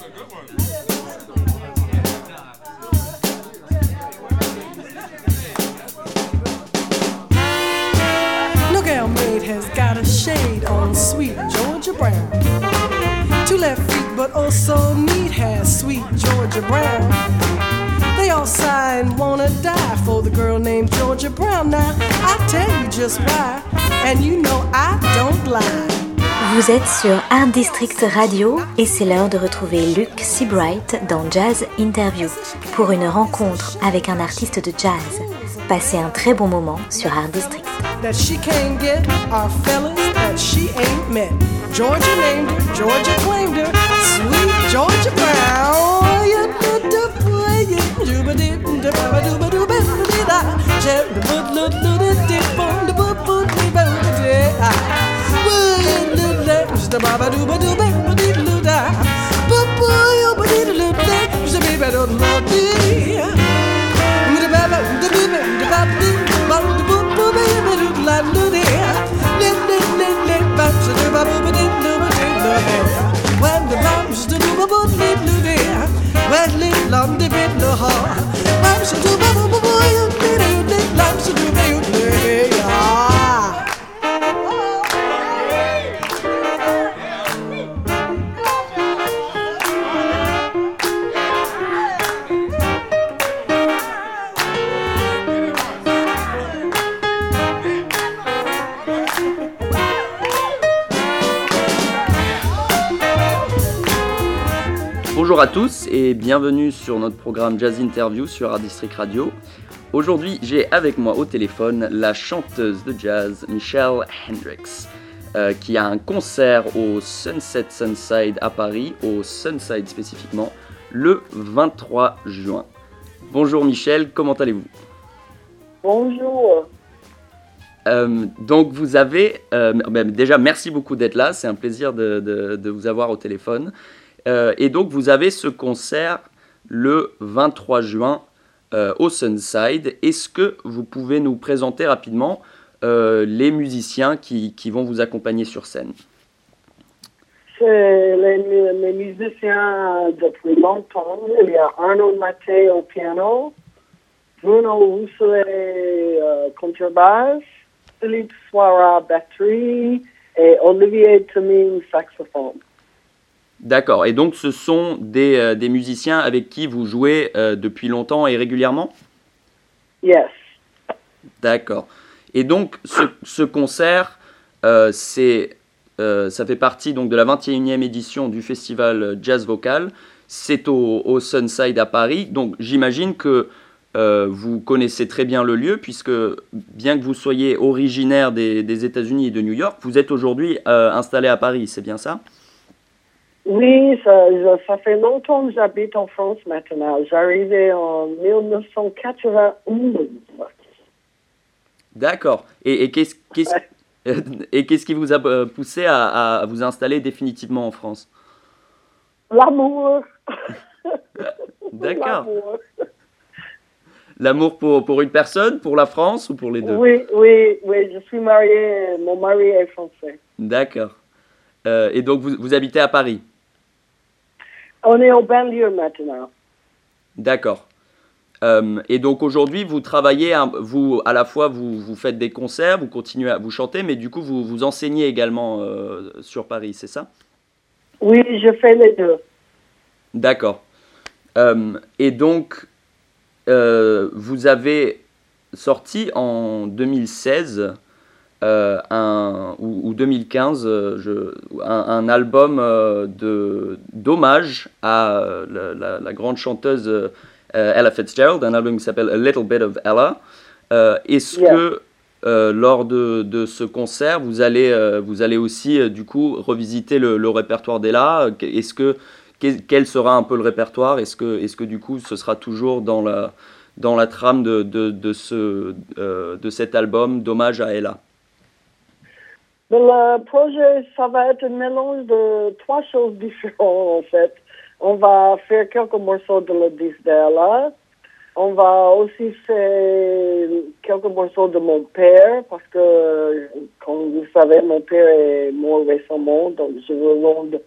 Look, Elmaid has got a shade on sweet Georgia Brown. Two left feet, but also neat has sweet Georgia Brown. They all sigh and wanna die for the girl named Georgia Brown. Now, I tell you just why, and you know I don't lie. Vous êtes sur Art District Radio et c'est l'heure de retrouver Luke Seabright dans Jazz Interview pour une rencontre avec un artiste de jazz. Passez un très bon moment sur Art District. Just a baba doo ba doo ba doo dee doo da. Ba ba yo ba dee doo da. Just a baby doo ba dee. Ba ba ba ba doo ba ba dee. Ba doo ba ba ba ba doo la doo dee. Le le le le ba just a ba ba dee doo ba dee doo da. When the lambs doo ba ba dee doo dee. When the lambs dee doo ha. Bonjour à tous et bienvenue sur notre programme Jazz Interview sur Art District Radio. Aujourd'hui, j'ai avec moi au téléphone la chanteuse de jazz Michelle Hendricks, euh, qui a un concert au Sunset Sunside à Paris, au Sunside spécifiquement, le 23 juin. Bonjour Michelle, comment allez-vous? Bonjour. Euh, donc vous avez, euh, déjà merci beaucoup d'être là, c'est un plaisir de, de- de vous avoir au téléphone. Euh, et donc vous avez ce concert le 23 juin euh, au Sunside. Est-ce que vous pouvez nous présenter rapidement euh, les musiciens qui, vont vous accompagner sur scène? Les, les musiciens depuis longtemps. Il y a Arnaud Maté au piano, Bruno Rousselet contrebasse, Philippe Soira batterie et Olivier Temine saxophone. D'accord, et donc ce sont des, euh, des musiciens avec qui vous jouez euh, depuis longtemps et régulièrement? Yes. D'accord. Et donc, ce, ce concert, euh, c'est, ça fait partie donc, de la 21e édition du festival Jazz Vocal. C'est au, au Sunside à Paris. Donc, j'imagine que vous connaissez très bien le lieu, puisque bien que vous soyez originaire des, des États-Unis et de New York, vous êtes aujourd'hui installé à Paris, c'est bien ça? Oui, ça, fait longtemps que j'habite en France maintenant. J'arrivais en 1991. D'accord. Et, et qu'est-ce, qui vous a euh, poussé à, à vous installer définitivement en France? L'amour. D'accord. L'amour. L'amour pour, pour une personne, pour la France ou pour les deux? Oui, oui, oui, je suis mariée, mon mari est français. D'accord. Euh, et donc vous, vous habitez à Paris? On est au banlieue maintenant. D'accord. Euh, et donc aujourd'hui, vous travaillez, vous, à la fois, vous, vous faites des concerts, vous continuez à vous chanter, mais du coup, vous, vous enseignez également euh, sur Paris, c'est ça? Oui, je fais les deux. D'accord. Et donc, vous avez sorti en 2016 euh, un, ou, ou 2015 euh, je, un, un album euh, de d'hommage à la, la- la grande chanteuse Ella Fitzgerald, un album qui s'appelle A Little Bit of Ella. Est-ce Yeah. que euh, lors de, de ce concert, vous allez, euh, vous allez aussi euh, du coup revisiter le, le répertoire d'Ella? Est-ce que quel, quel sera un peu le répertoire? Est-ce que, est que du coup ce sera toujours dans la, dans la trame de, de, de ce, de cet album d'hommage à Ella? Mais le projet, ça va être un mélange de trois choses différentes, en fait. On va faire quelques morceaux de le disque d'Ella. On va aussi faire quelques morceaux de mon père, parce que, comme vous savez, mon père est mort récemment, donc je veux rendre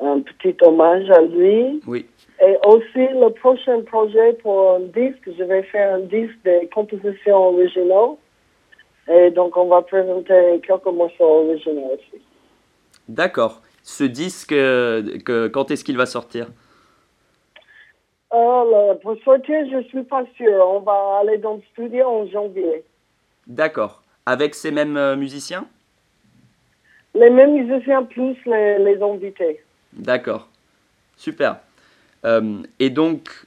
un petit hommage à lui. Oui. Et aussi, le prochain projet pour un disque, je vais faire un disque des compositions originales. Donc, on va présenter quelques morceaux originaux aussi. D'accord. Ce disque, euh, que, quand est-ce qu'il va sortir? Euh, pour sortir, je suis pas sûre. On va aller dans le studio en janvier. D'accord. Avec ces mêmes euh, musiciens? Les mêmes musiciens plus les, les invités. D'accord. Super. Euh, et donc,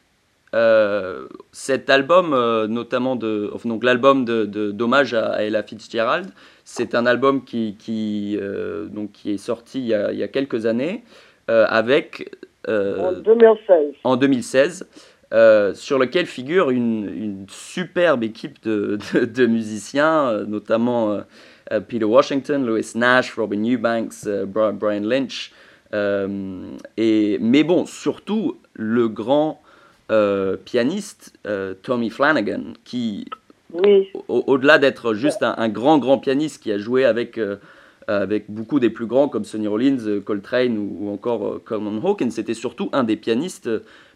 euh, cet album, euh, notamment de, donc l'album de, d'hommage à, Ella Fitzgerald, c'est un album qui, qui, euh, donc, qui est sorti il y a, il y a quelques années avec, En 2016. en 2016, euh, sur lequel figure une, une superbe équipe de, de- de musiciens, notamment Peter Washington, Louis Nash, Robin Eubanks, Bri- Brian Lynch. et, mais bon, surtout le grand euh, pianiste euh, Tommy Flanagan, qui, Oui. au- au-delà d'être juste un, un grand, grand pianiste qui a joué avec, euh, avec beaucoup des plus grands comme Sonny Rollins, Coltrane ou, ou encore Coleman Hawkins, c'était surtout un des pianistes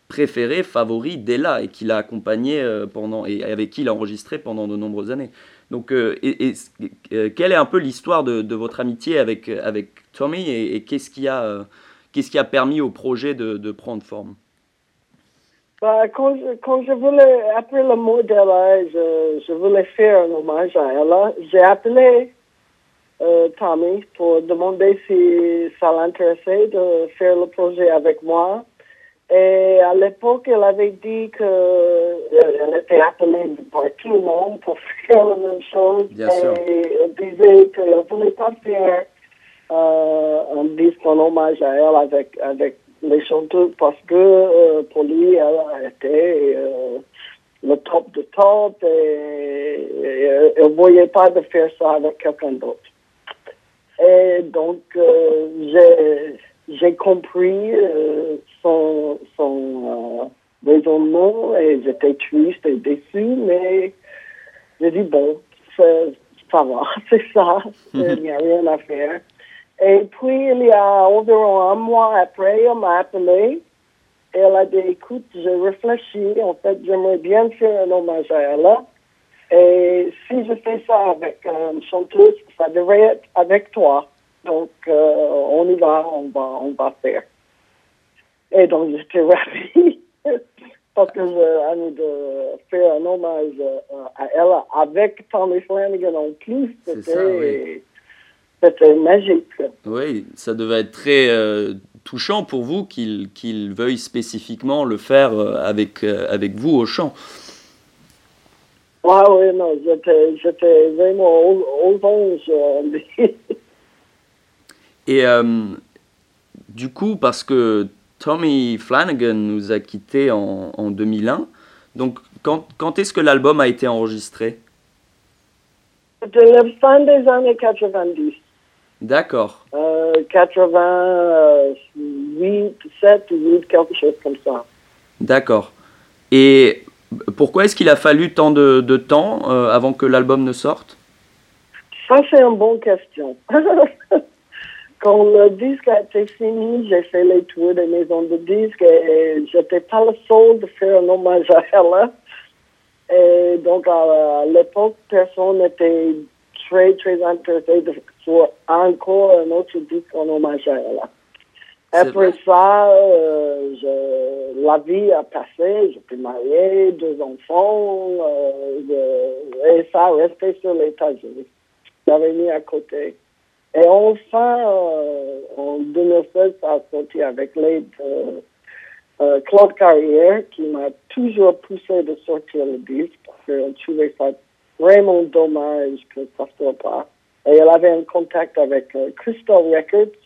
préférés, favoris d'Ella et qui l'a accompagné pendant, et avec qui il a enregistré pendant de nombreuses années. Donc, euh, et, et, euh, quelle est un peu l'histoire de, de votre amitié avec, avec Tommy et, et qu'est-ce qui, a, euh, qui a permis au projet de, de prendre forme? Bah, quand, je, quand je voulais, après le mot d'Ella, je, je voulais faire un hommage à Ella, j'ai appelé euh, Tommy pour demander si ça l'intéressait de faire le projet avec moi. Et à l'époque, elle avait dit que euh, elle était appelée par tout le monde pour faire la même chose. Bien et sûr. elle disait qu'elle ne voulait pas faire euh, un disque en hommage à elle avec, avec les chanteurs parce que euh, pour lui, elle été euh, le top de top et, et elle ne voyait pas de faire ça avec quelqu'un d'autre. Et donc, euh, j'ai compris euh, son, son euh, raisonnement et j'étais triste et déçue, mais j'ai dit, bon, ça va, c'est ça, il n'y a rien à faire. Et puis, il y a environ un mois après, elle m'a appelé. Et elle a dit, écoute, j'ai réfléchi. En fait, j'aimerais bien faire un hommage à elle. Et si je fais ça avec une chanteuse, ça devrait être avec toi. Donc, euh, on y va, on va, on va faire. Et donc, j'étais ravie. Parce que j'ai envie de faire un hommage euh, à elle avec Tommy Flanagan en plus. C'était c'était magique. Oui, ça devait être très euh, touchant pour vous qu'il qu'il veuille spécifiquement le faire euh, avec, euh, avec vous au chant. Ouais, oui, non, j'étais, vraiment aux, aux anges. Et euh, du coup, parce que Tommy Flanagan nous a quittés en, en 2001, donc quand, quand est-ce que l'album a été enregistré? C'était la fin des années 90. D'accord, Euh, 88, 7 ou 8, quelque chose comme ça. d'accord. Et pourquoi est-ce qu'il a fallu tant de, de temps euh, avant que l'album ne sorte? Ça, c'est une bonne question. Quand le disque a été fini, j'ai fait les tours des maisons de disques et j'étais pas le seul de faire un hommage à elle. Et donc, à, à l'époque, personne n'était très, très intéressé de faire encore un autre disque en hommage à elle. Après ça, euh, je, la vie a passé, j'étais mariée, deux enfants, euh, je- et ça a resté sur l'étagère. J'avais mis à côté. Et enfin, euh, en 2016, ça a sorti avec l'aide de euh, Claude Carrière, qui m'a toujours poussé de sortir le disque, parce qu'on trouvait ça vraiment dommage que ça ne soit pas. Et elle avait un contact avec euh, Crystal Records,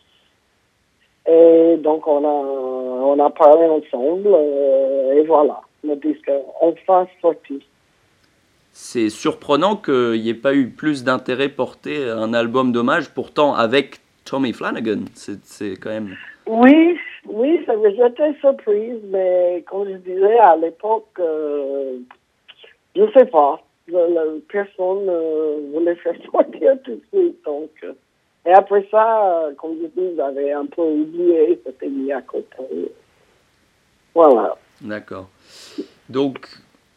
et donc, on a, on a parlé ensemble, euh, et voilà, le disque est enfin sorti. C'est surprenant qu'il n'y ait pas eu plus d'intérêt porté à un album d'hommage, pourtant avec Tommy Flanagan. C'est c'est quand même... Oui, oui, ça j'étais surprise, mais comme je disais à l'époque, euh, je ne sais pas, personne ne voulait faire sortir tout de suite, donc euh, Et après ça, comme je dis, j'avais un peu oublié, c'était mis à côté. Voilà. D'accord. Donc,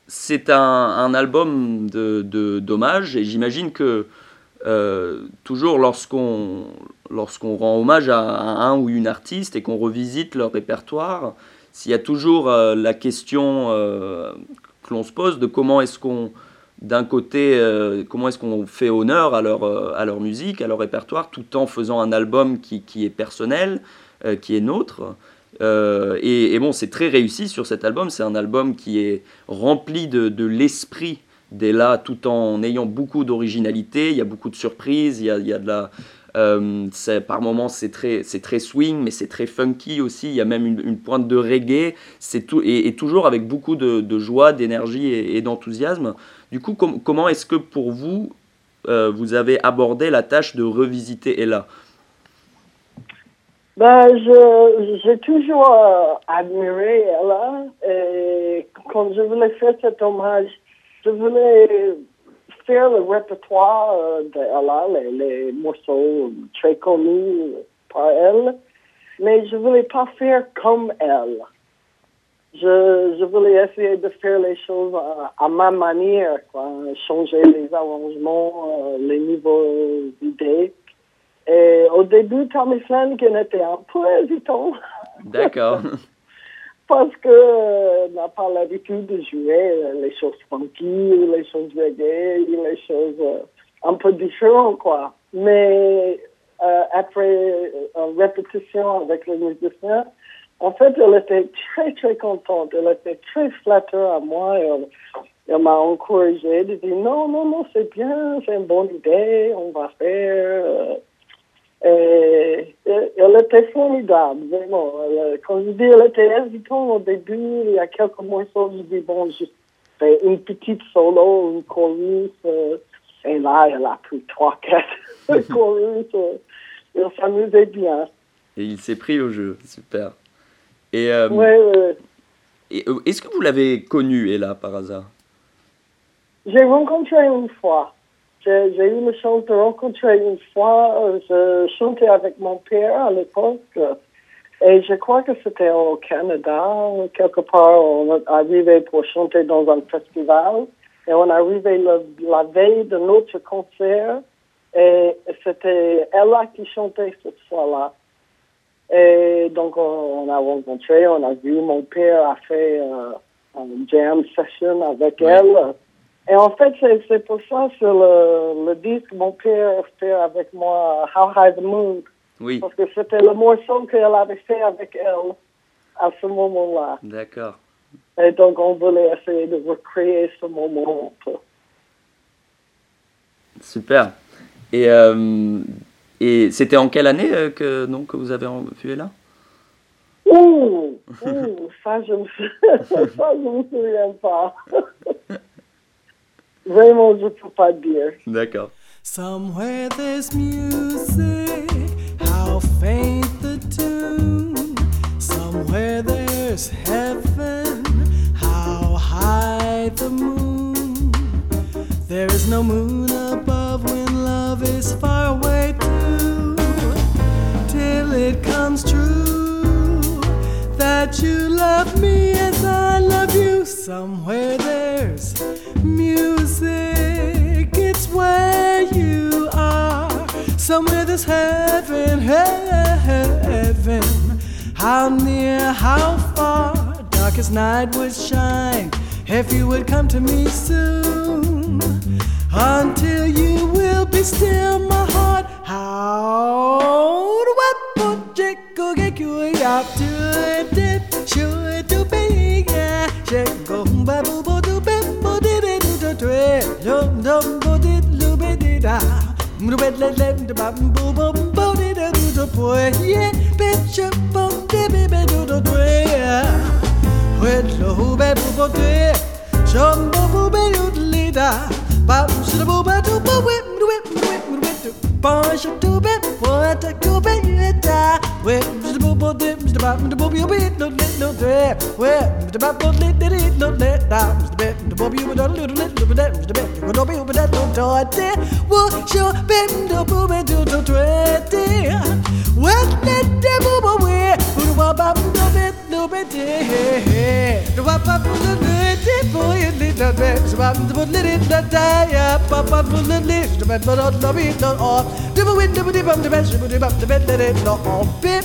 c'est un, un, album de, de d'hommage et j'imagine que euh, toujours lorsqu'on, lorsqu'on rend hommage à, un ou une artiste et qu'on revisite leur répertoire, s'il y a toujours euh, la question euh, que l'on se pose de comment est-ce qu'on, d'un côté, comment est-ce qu'on fait honneur à leur, à leur musique, à leur répertoire, tout en faisant un album qui, qui est personnel, qui est nôtre. Et, et, bon, c'est très réussi sur cet album. C'est un album qui est rempli de, de l'esprit d'Ella tout en ayant beaucoup d'originalité. Il y a beaucoup de surprises, il y a, il y a de la. Euh, par moments, c'est très, swing, mais c'est très funky aussi. Il y a même une, pointe de reggae. Et, toujours avec beaucoup de, joie, d'énergie et, d'enthousiasme. Du coup, comment est-ce que pour vous, euh, vous avez abordé la tâche de revisiter Ella? Ben, j'ai toujours euh, admiré Ella. Et quand je voulais faire cet hommage je voulais faire le répertoire euh, de les, les, morceaux très connus par elle, mais je voulais pas faire comme elle. Je, je voulais essayer de faire les choses à, ma manière, quoi, changer les arrangements, euh, les niveaux d'idées. Et au début, Tommy Flanagan était un peu hésitant. D'accord. parce que euh, n'a pas l'habitude de jouer euh, les choses funky, les choses reggae, les choses euh, un peu différentes, quoi. Mais après une répétition avec les musiciens, en fait, elle était très, très contente. Elle était très flatteur à moi. Elle, elle m'a encouragé. Elle dit non, non, non, c'est bien, c'est une bonne idée, on va faire. Et, elle était formidable, vraiment. quand je dis elle était hésitante au début, il y a quelques morceaux, je dis, bon, je fais une petite solo, une chorus, euh, et là, elle a pris trois, quatre chorus. Euh, elle s'amusait bien. Et il s'est pris au jeu, super. Et, euh, ouais, Et, est-ce que vous l'avez connue, Ella, par hasard? J'ai rencontré une fois. J'ai eu le chance de rencontrer une fois, je chantais avec mon père à l'époque, et je crois que c'était au Canada, quelque part, on arrivait pour chanter dans un festival, et on arrivait la veille de notre concert, et c'était Ella qui chantait cette fois-là. Et donc, on, a rencontré, on a vu, mon père a fait euh, un jam session avec elle. Et en fait, c'est pour ça, sur le, le disque, mon père fait avec moi How High the Moon. Oui. Parce que c'était le morceau qu'elle avait fait avec elle à ce moment-là. D'accord. Et donc, on voulait essayer de recréer ce moment Super. Et, euh, et c'était en quelle année euh, que, non, que vous avez vu là? Ouh, ouh ça, je ne me souviens pas. Vraiment, je peux pas dire. D'accord. Somewhere there's music, how faint the tune. Somewhere there's heaven, how high the moon. There is no moon above when love is far away too. Till it comes true that you love me as I love you. Somewhere there's music, it's where you are. Somewhere there's heaven, heaven. How near, how far, darkest night would shine if you would come to me soon. Until you will be still, my heart. How to it, sure to be dum dum bo did lu be did da mu be le le da ba bu bu bo did da du do po ye be che bom de be be du do do ya wet lo hu be bu bo de chom bo bu be lu li da ba mu shi bu ba du bo we mu we mu we mu we du ba shi du be bo ta ku be ye da we mu shi bu bo de mu shi ba mu bo bi bi no le no de we mu shi ba bo le de no le da mu shi be what you been to boom and do to twenty? What let the boom away? Who do I bump the bit to bit? Do I bump the bit for you? Little bit, so I'm the one little that die up, up, up, full of lips, the bed, but not love it, not all. Do a window, but if I'm the best, but if I'm the bed, let it not all bit.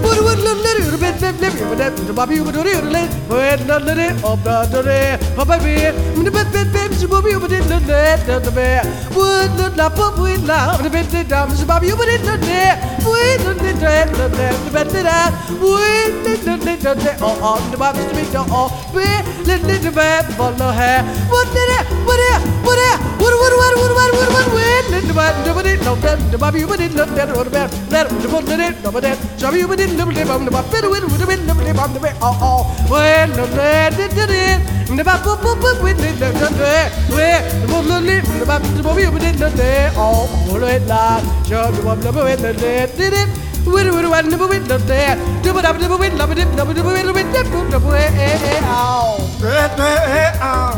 bit bit bit bit the baby would do it. lit when the little of the day oh baby the bit bit bit the baby would it the the the bear would the la pop with la the bit the dam the baby would it the day with the the the the the bit the da with the the the the oh oh the baby to be the oh be the the bad for the hair what did it what it what it what what what what what what what with the bad the bit no the baby would it the the the bear let the put the it no but that so you would it the bit on the bit with with the bit the bit on the bit oh oh when the the the the the bad pop pop with the the the where the put the lip the bad the baby would it the the oh what it la so the one the bit the did it Widow, widow, widow, nibble, widow, dare. Dibble, dibble, dibble, widow, dibble, dibble, dibble, widow, widow, dibble, dibble, eh, eh, eh, ow. Eh, eh, eh, ow.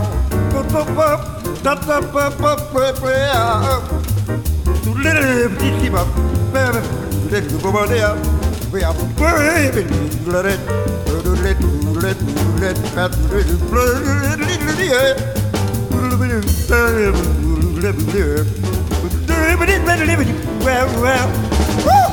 Bup, bup, bup. Da, da, bup, bup, bup, bup, ow. Tu little, bitty, bup. Baby, take the woman there. We are baby, let it. Let let let let let let let let let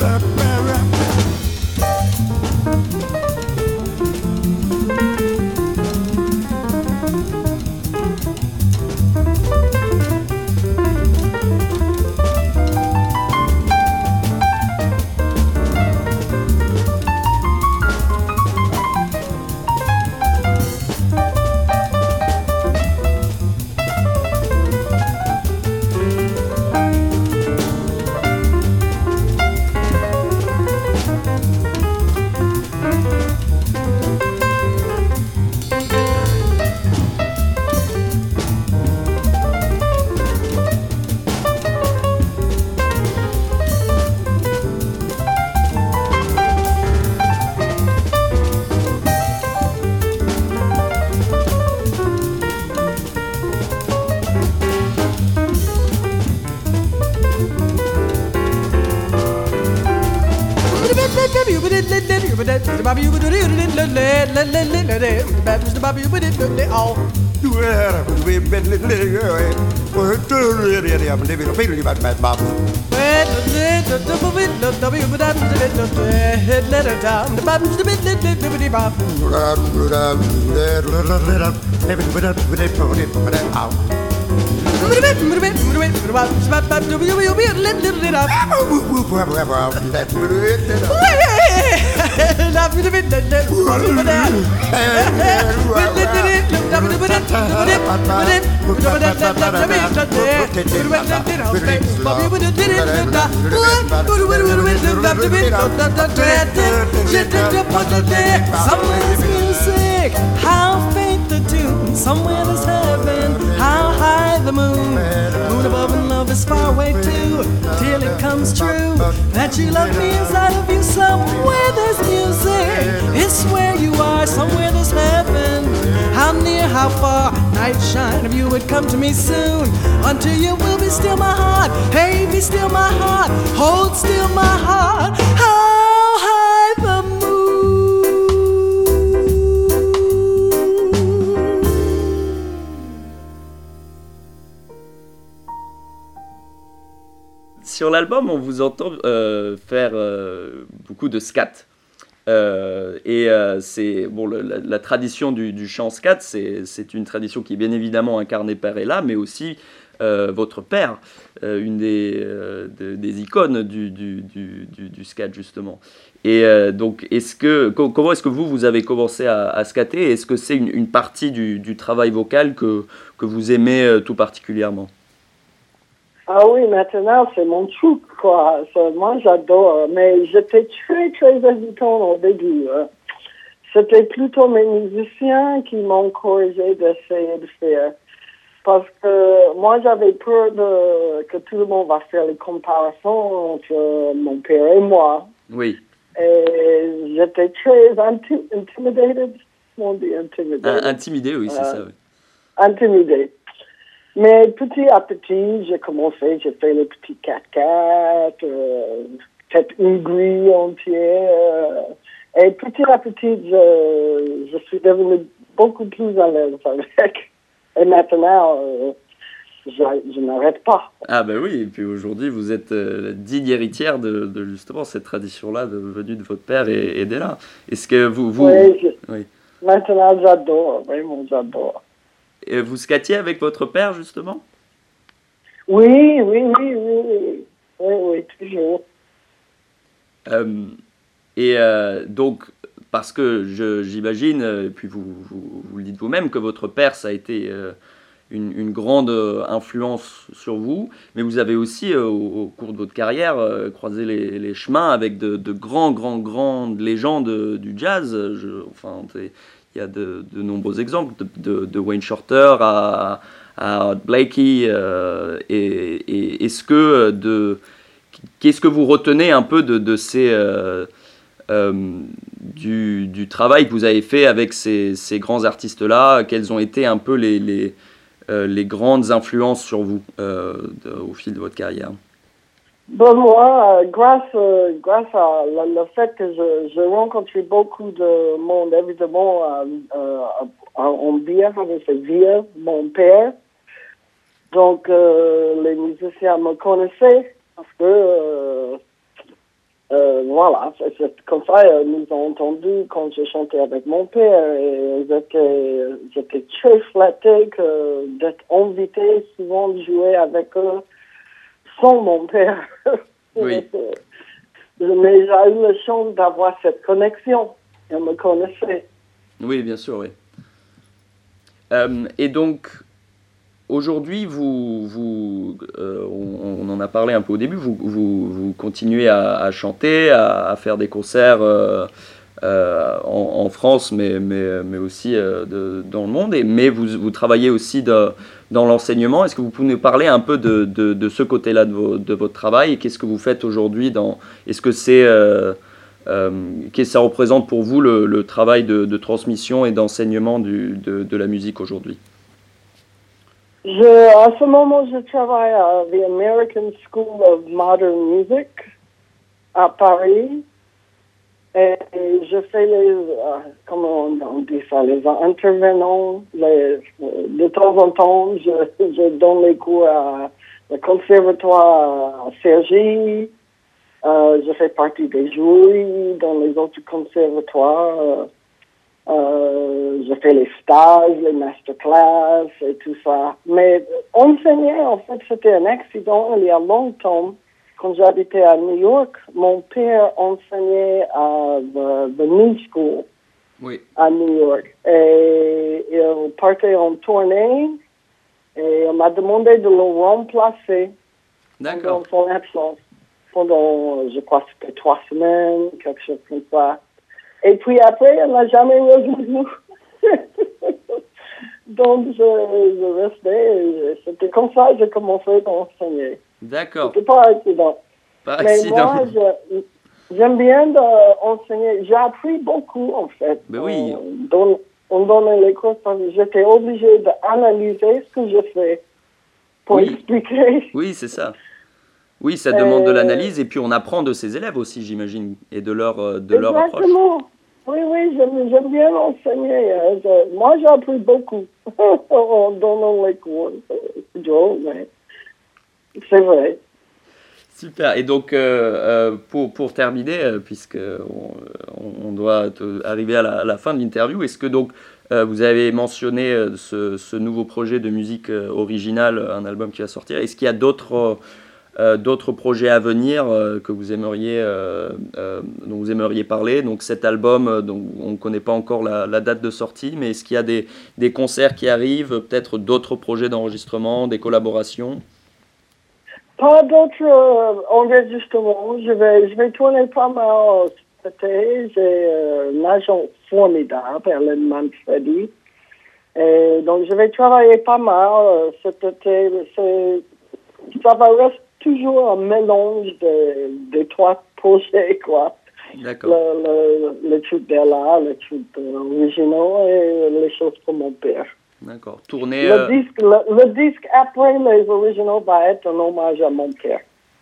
Bam, the bit the bit the bit the bit the bit oh Summer's music, how faint the tune somewhere there's heaven. How high the moon, moon above and love is far away too. Till it comes true that you love me inside of you. Somewhere there's music, it's where you are. Somewhere there's heaven. How near, how far, night shine if you would come to me soon. Until you will be still my heart. Hey, be still my heart. Hold still my heart. How Sur l'album, on vous entend euh, faire euh, beaucoup de scat. Euh, et c'est bon, la, tradition du, chant scat, c'est une tradition qui est bien évidemment incarnée par Ella, mais aussi votre père, une des, de- des icônes du, scat justement. Et donc, est-ce que co- comment est-ce que vous vous avez commencé à, à scatter? Est-ce que c'est une, une partie du, travail vocal que, que vous aimez tout particulièrement? Ah oui, maintenant, c'est mon truc, quoi. Moi, j'adore. Mais j'étais très, très hésitante au début. hein. C'était plutôt mes musiciens qui m'ont corrigé d'essayer de faire. Parce que moi, j'avais peur de, que tout le monde va faire les comparaisons entre mon père et moi. Oui, Et j'étais très inti- intimidated. On dit intimidated. Un- intimidé, oui, c'est Euh, ça. oui. intimidée. Mais petit à petit, j'ai commencé, j'ai fait les petits 4x4, euh, peut-être une grille entière. euh, et petit à petit, je, je suis devenue beaucoup plus à l'aise avec. Et maintenant, euh, je, je n'arrête pas. Ah ben oui, et puis aujourd'hui vous êtes euh, la digne héritière de, de justement cette tradition-là de, venue de votre père et, et d'Ella. Est-ce que vous, vous, Oui, je- oui. Maintenant, j'adore, vraiment, j'adore. Euh, vous scatiez avec votre père justement? Oui, oui, oui, oui, oui, oui, oui, toujours. Euh, Et euh, donc, parce que j'imagine, euh, et puis vous, vous, vous le dites vous-même, que votre père, ça a été euh, une, une grande euh, influence sur vous, mais vous avez aussi, euh, au, au cours de votre carrière, croisé les, les chemins avec de, de grands, grands, grandes légendes du jazz. Je- enfin, il y a de, nombreux exemples, de, Wayne Shorter à, Blakey. euh, et est-ce que euh, Qu'est-ce que vous retenez un peu de, ces, euh, du, travail que vous avez fait avec ces, grands artistes-là? Quelles ont été un peu les, les, grandes influences sur vous au fil de votre carrière? Bon, moi, euh, grâce, euh, grâce à le, fait que je, je rencontré beaucoup de monde, évidemment, euh, euh, en bière, c'est via mon père. Donc, euh, les musiciens me connaissaient parce que, euh, euh, voilà, c'est- c'est comme ça, euh, nous ont entendu quand je chantais avec mon père et j'étais, très flattée que d'être invitée souvent de jouer avec eux sans mon père. Oui. Mais j'ai eu la chance d'avoir cette connexion. Elle me connaissait. Oui, bien sûr, oui. Euh, et donc, aujourd'hui, vous, vous, euh, on, on en a parlé un peu au début, vous, vous, vous continuez à, à chanter, à, à faire des concerts euh, euh, en, en France, mais, mais, mais aussi euh, de- dans le monde, et, mais vous, vous travaillez aussi de- dans l'enseignement. Est-ce que vous pouvez nous parler un peu de, de, ce côté-là de, votre travail et qu'est-ce que vous faites aujourd'hui dans, Est-ce que c'est... euh, euh, qu'est-ce que ça représente pour vous le, travail de, transmission et d'enseignement de, la musique aujourd'hui? Je, ce moment, je travaille à the American School of Modern Music à Paris. Et, et je fais les, euh, comment on, dit ça, les intervenants. De temps en temps, je, donne les cours à le conservatoire à Cergy. Euh, je fais partie des jurys dans les autres conservatoires. Euh, euh, je fais les stages, les masterclass et tout ça. Mais enseigner, en fait, c'était un accident il y a longtemps. Quand j'habitais à New York, mon père enseignait à the, the New School Oui. à New York. Et il partait en tournée et on m'a demandé de le remplacer pendant son absence. Pendant, je crois, c'était trois semaines, quelque chose comme ça. Et puis après, elle n'a jamais revenu. donc je, je restais. C'était comme ça que j'ai commencé à enseigner. D'accord. C'était pas accident. Pas Mais accident. moi, je- j'aime bien de enseigner. J'ai appris beaucoup, en fait. Ben oui. On, donne- on donnait les cours parce que j'étais obligée d'analyser ce que je fais pour Oui. expliquer. Oui, c'est ça. Oui, ça demande de Euh, l'analyse et puis on apprend de ses élèves aussi, j'imagine, et de leur, euh, de leur approche. Exactement. Oui, oui, j'aime j'aime bien enseigner. hein. Je- moi, j'ai appris beaucoup en donnant les cours. C'est drôle, mais c'est vrai. Super. Et donc, euh, euh, pour, pour terminer, euh, puisque on, doit arriver à la, fin de l'interview, est-ce que donc vous avez mentionné ce, nouveau projet de musique originale, un album qui va sortir? Est-ce qu'il y a d'autres d'autres projets à venir que vous aimeriez dont vous aimeriez parler? Donc cet album, on ne connaît pas encore la, la date de sortie, mais est-ce qu'il y a des, des concerts qui arrivent, peut-être d'autres projets d'enregistrement, des collaborations? Pas d'autres euh, enregistrements. Je vais, je vais tourner pas mal cet été. J'ai euh, un agent formidable, Ellen Manfredi. Et donc, je vais travailler pas mal euh, cet été. Ça va rester toujours un mélange de, des trois projets, quoi. D'accord. Le, le, d'Ella, le truc euh, original et les choses pour mon père. D'accord. Le, euh, disque, le, le disque après les originaux va être un hommage à mon père.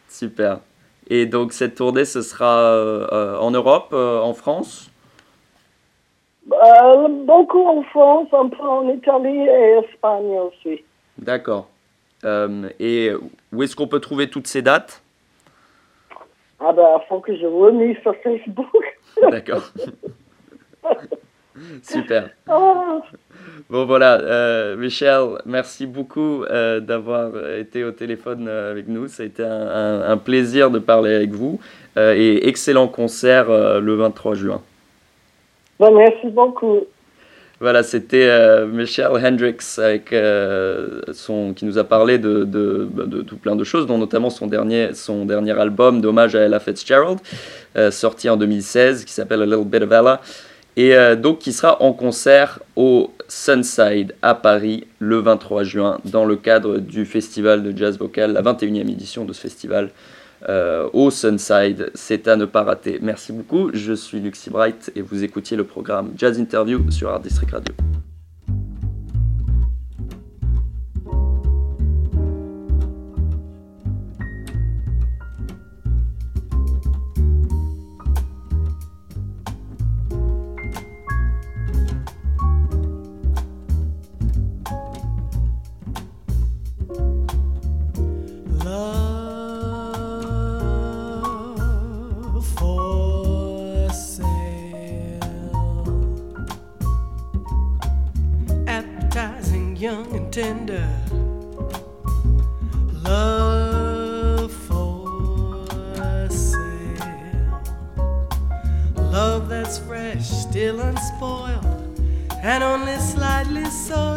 Super. Et donc cette tournée, ce sera euh, euh, en Europe, euh, en France? Beaucoup en France, un peu en Italie et Espagne aussi. D'accord. Et où est-ce qu'on peut trouver toutes ces dates? Ah ben, il faut que je remise sur Facebook. D'accord. Super. Ah, Bon voilà, euh, Michel, merci beaucoup euh, d'avoir été au téléphone euh, avec nous. Ça a été un, un- un plaisir de parler avec vous euh, et excellent concert le 23 juin. ben, merci beaucoup. Voilà, c'était Michelle Hendricks avec, son, qui nous a parlé de, de, de tout plein de choses, dont notamment son dernier, son dernier album d'hommage à Ella Fitzgerald, sorti en 2016, qui s'appelle A Little Bit of Ella, et euh, donc qui sera en concert au Sunside à Paris le 23 juin, dans le cadre du festival de jazz vocal, la 21e édition de ce festival euh, au Sunside. C'est à ne pas rater. Merci beaucoup. Je suis Luxy Bright et vous écoutiez le programme Jazz Interview sur Art District Radio. Sale. Appetizing, young and tender. Love for sale. Love that's fresh, still unspoiled, and only slightly soiled.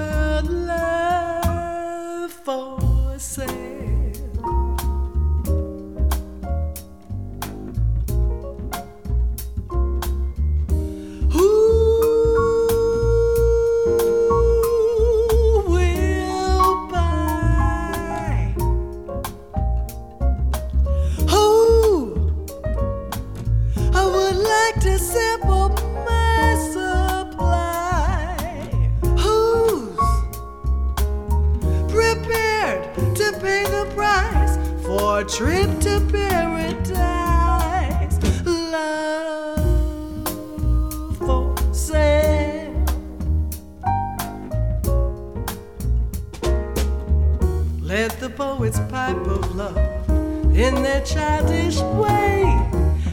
Pipe of love in their childish way.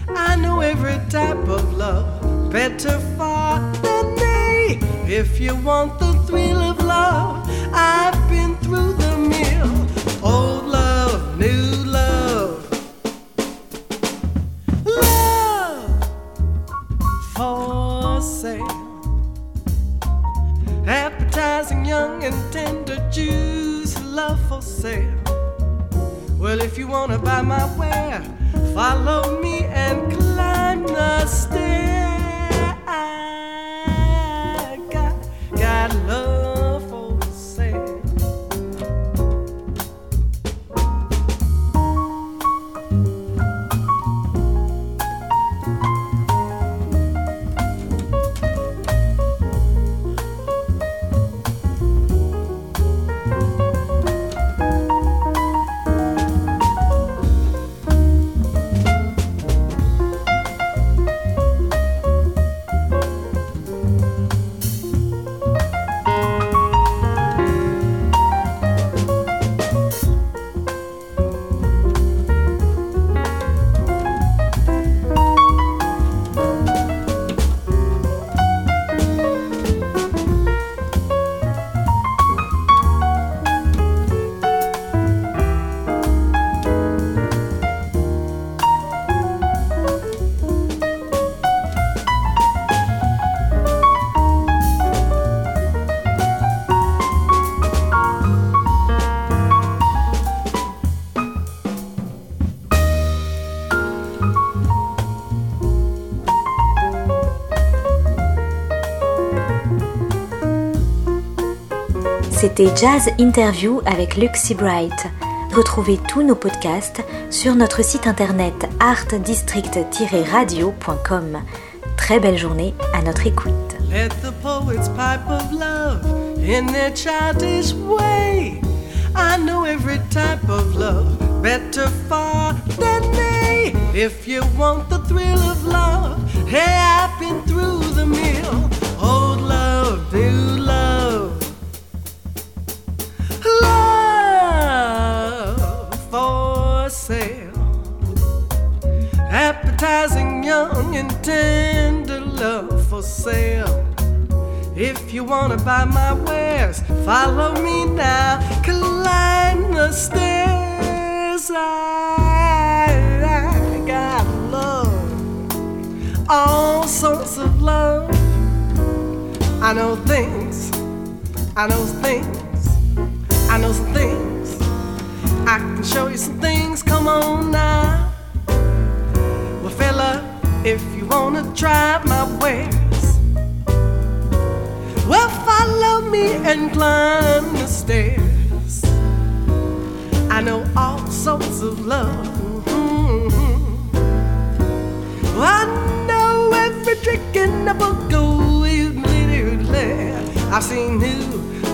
I know every type of love better far than they. If you want the thrill of love, I've C'était Jazz Interview avec Luke Seabright. Retrouvez tous nos podcasts sur notre site internet artdistrict-radio.com. Très belle journée à notre écoute. Let the poets pipe of love in their childish way. I know every type of love better far than they. If you want the thrill of love, hey, I've been through the mill. Appetizing, young, and tender love for sale. If you wanna buy my wares, follow me now. Climb the stairs. I, I got love, all sorts of love. I know things, I know things, I know things. I can show you some things. Come on now. If you wanna try my wares. Well, follow me and climb the stairs. I know all sorts of love. Mm-hmm. I know every trick in the book. Oh, I've seen new,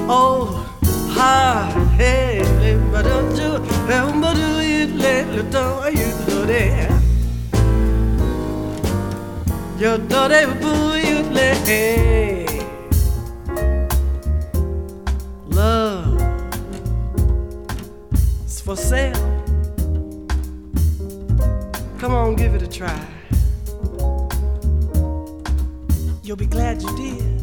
old, hard, hey, but don't you, but do you let the door you do boo, you let love is for sale. Come on, give it a try. You'll be glad you did.